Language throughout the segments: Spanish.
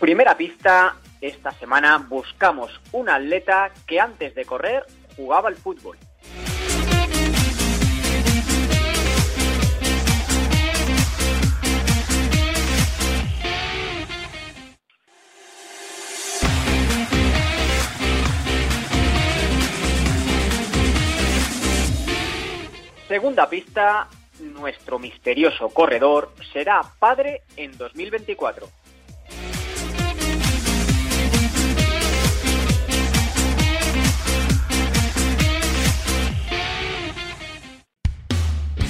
Primera pista, esta semana buscamos un atleta que antes de correr jugaba al fútbol. Segunda pista, nuestro misterioso corredor será padre en 2024.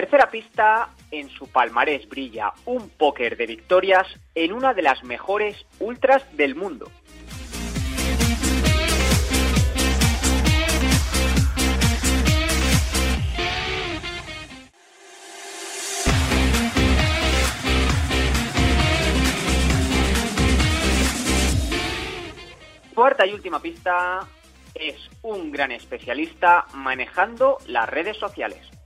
Tercera pista, en su palmarés brilla un póker de victorias en una de las mejores ultras del mundo. Cuarta y última pista, es un gran especialista manejando las redes sociales.